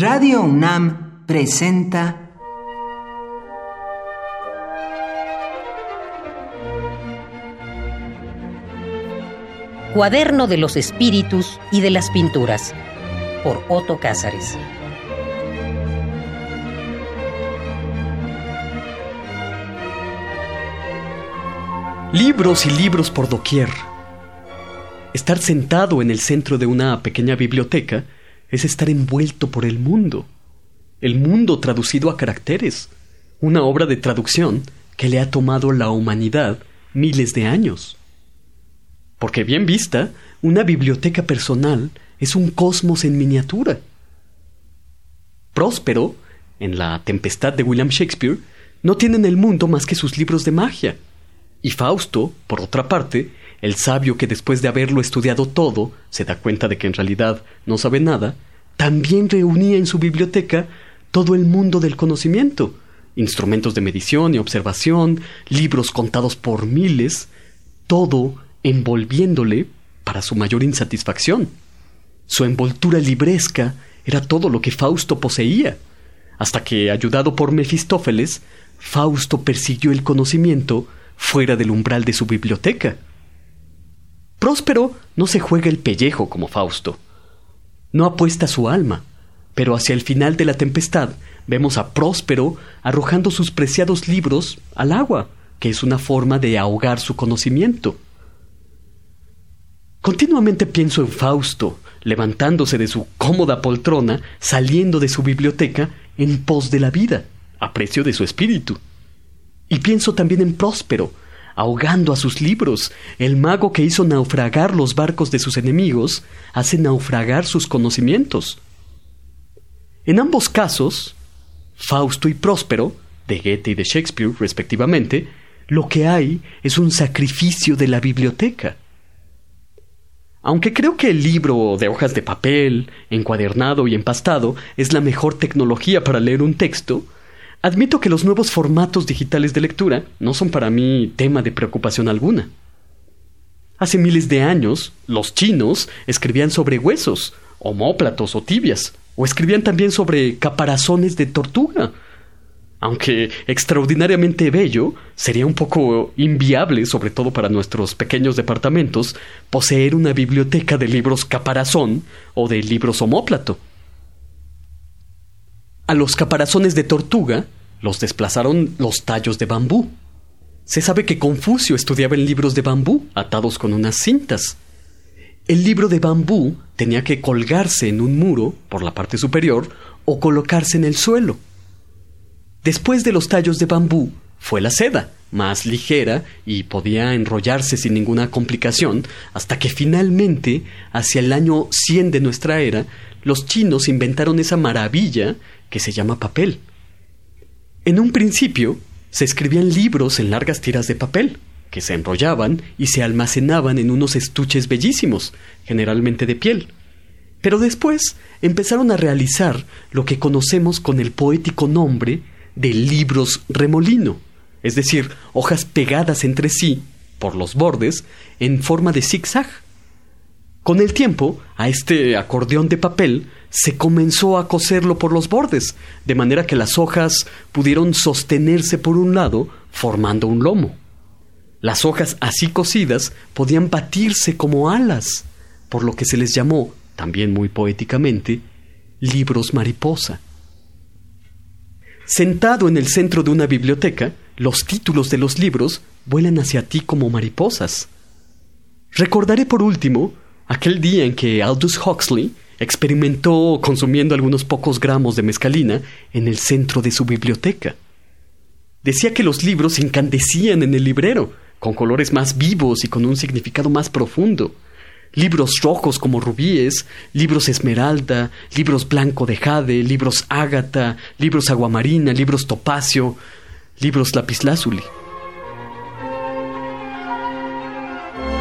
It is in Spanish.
Radio UNAM presenta Cuaderno de los Espíritus y de las Pinturas por Otto Cázares. Libros y libros por doquier. Estar sentado en el centro de una pequeña biblioteca es estar envuelto por el mundo. El mundo traducido a caracteres. Una obra de traducción que le ha tomado la humanidad miles de años. Porque bien vista, una biblioteca personal es un cosmos en miniatura. Próspero, en La Tempestad de William Shakespeare, no tiene en el mundo más que sus libros de magia. Y Fausto, por otra parte, el sabio que después de haberlo estudiado todo se da cuenta de que en realidad no sabe nada, también reunía en su biblioteca todo el mundo del conocimiento, instrumentos de medición y observación, libros contados por miles, todo envolviéndole para su mayor insatisfacción. Su envoltura libresca era todo lo que Fausto poseía, hasta que, ayudado por Mefistófeles, Fausto persiguió el conocimiento fuera del umbral de su biblioteca. Próspero no se juega el pellejo como Fausto. No apuesta su alma, pero hacia el final de la tempestad vemos a Próspero arrojando sus preciados libros al agua, que es una forma de ahogar su conocimiento. Continuamente pienso en Fausto, levantándose de su cómoda poltrona, saliendo de su biblioteca en pos de la vida, a precio de su espíritu. Y pienso también en Próspero, ahogando a sus libros. El mago que hizo naufragar los barcos de sus enemigos hace naufragar sus conocimientos. En ambos casos, Fausto y Próspero, de Goethe y de Shakespeare respectivamente, lo que hay es un sacrificio de la biblioteca. Aunque creo que el libro de hojas de papel, encuadernado y empastado es la mejor tecnología para leer un texto, Admito que los nuevos formatos digitales de lectura no son para mí tema de preocupación alguna. Hace miles de años, los chinos escribían sobre huesos, homóplatos o tibias, o escribían también sobre caparazones de tortuga. Aunque extraordinariamente bello, sería un poco inviable, sobre todo para nuestros pequeños departamentos, poseer una biblioteca de libros caparazón o de libros homóplato. A los caparazones de tortuga los desplazaron los tallos de bambú. Se sabe que Confucio estudiaba en libros de bambú atados con unas cintas. El libro de bambú tenía que colgarse en un muro por la parte superior o colocarse en el suelo. Después de los tallos de bambú fue la seda, más ligera y podía enrollarse sin ninguna complicación, hasta que finalmente, hacia el año 100 de nuestra era, los chinos inventaron esa maravilla que se llama papel. En un principio, se escribían libros en largas tiras de papel, que se enrollaban y se almacenaban en unos estuches bellísimos, generalmente de piel. Pero después empezaron a realizar lo que conocemos con el poético nombre de libros remolino, es decir, hojas pegadas entre sí, por los bordes, en forma de zigzag. Con el tiempo, a este acordeón de papel se comenzó a coserlo por los bordes, de manera que las hojas pudieron sostenerse por un lado, formando un lomo. Las hojas así cosidas podían batirse como alas, por lo que se les llamó, también muy poéticamente, libros mariposa. Sentado en el centro de una biblioteca, los títulos de los libros vuelan hacia ti como mariposas. Recordaré por último aquel día en que Aldous Huxley experimentó consumiendo algunos pocos gramos de mescalina en el centro de su biblioteca. Decía que los libros incandecían en el librero, con colores más vivos y con un significado más profundo. Libros rojos como rubíes, libros esmeralda, libros blanco de jade, libros ágata, libros aguamarina, libros topacio, libros lapislázuli.